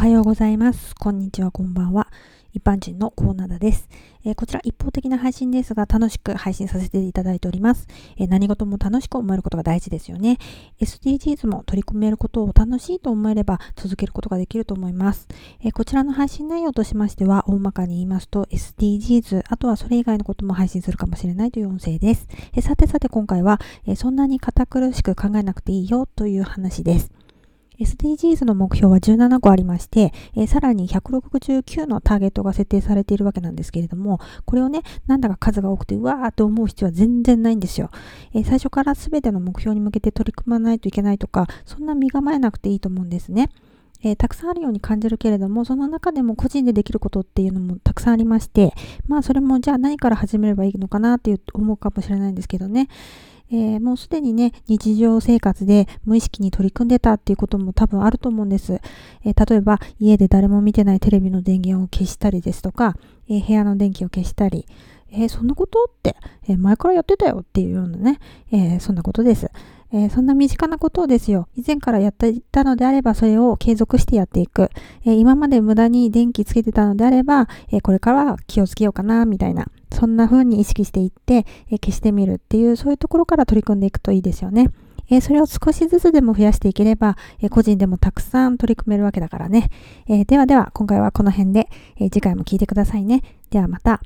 はようございます。こんにちは、こんばんは。一般人のコーナーです、えー、こちら一方的な配信ですが、楽しく配信させていただいております。えー、何事も楽しく思えることが大事ですよね。SDGs も取り組めることを楽しいと思えれば続けることができると思います。えー、こちらの配信内容としましては、大まかに言いますと SDGs、あとはそれ以外のことも配信するかもしれないという音声です。えさてさて今回は、えそんなに堅苦しく考えなくていいよという話です。SDGs の目標は17個ありまして、えー、さらに169のターゲットが設定されているわけなんですけれども、これをね、なんだか数が多くて、うわーって思う必要は全然ないんですよ。えー、最初から全ての目標に向けて取り組まないといけないとか、そんな身構えなくていいと思うんですね。えー、たくさんあるように感じるけれども、その中でも個人でできることっていうのもたくさんありまして、まあそれもじゃあ何から始めればいいのかなっていう思うかもしれないんですけどね。えー、もうすでにね、日常生活で無意識に取り組んでたっていうことも多分あると思うんです。えー、例えば、家で誰も見てないテレビの電源を消したりですとか、えー、部屋の電気を消したり、えそんなことって、え前からやってたよっていうようなね、えそんなことです。えー、そんな身近なことをですよ、以前からやっていたのであれば、それを継続してやっていく。えー、今まで無駄に電気つけてたのであれば、えー、これからは気をつけようかな、みたいな。そんな風に意識していって、え消してみるっていう、そういうところから取り組んでいくといいですよね。えそれを少しずつでも増やしていければ、え個人でもたくさん取り組めるわけだからね。えではでは、今回はこの辺で、え次回も聞いてくださいね。ではまた。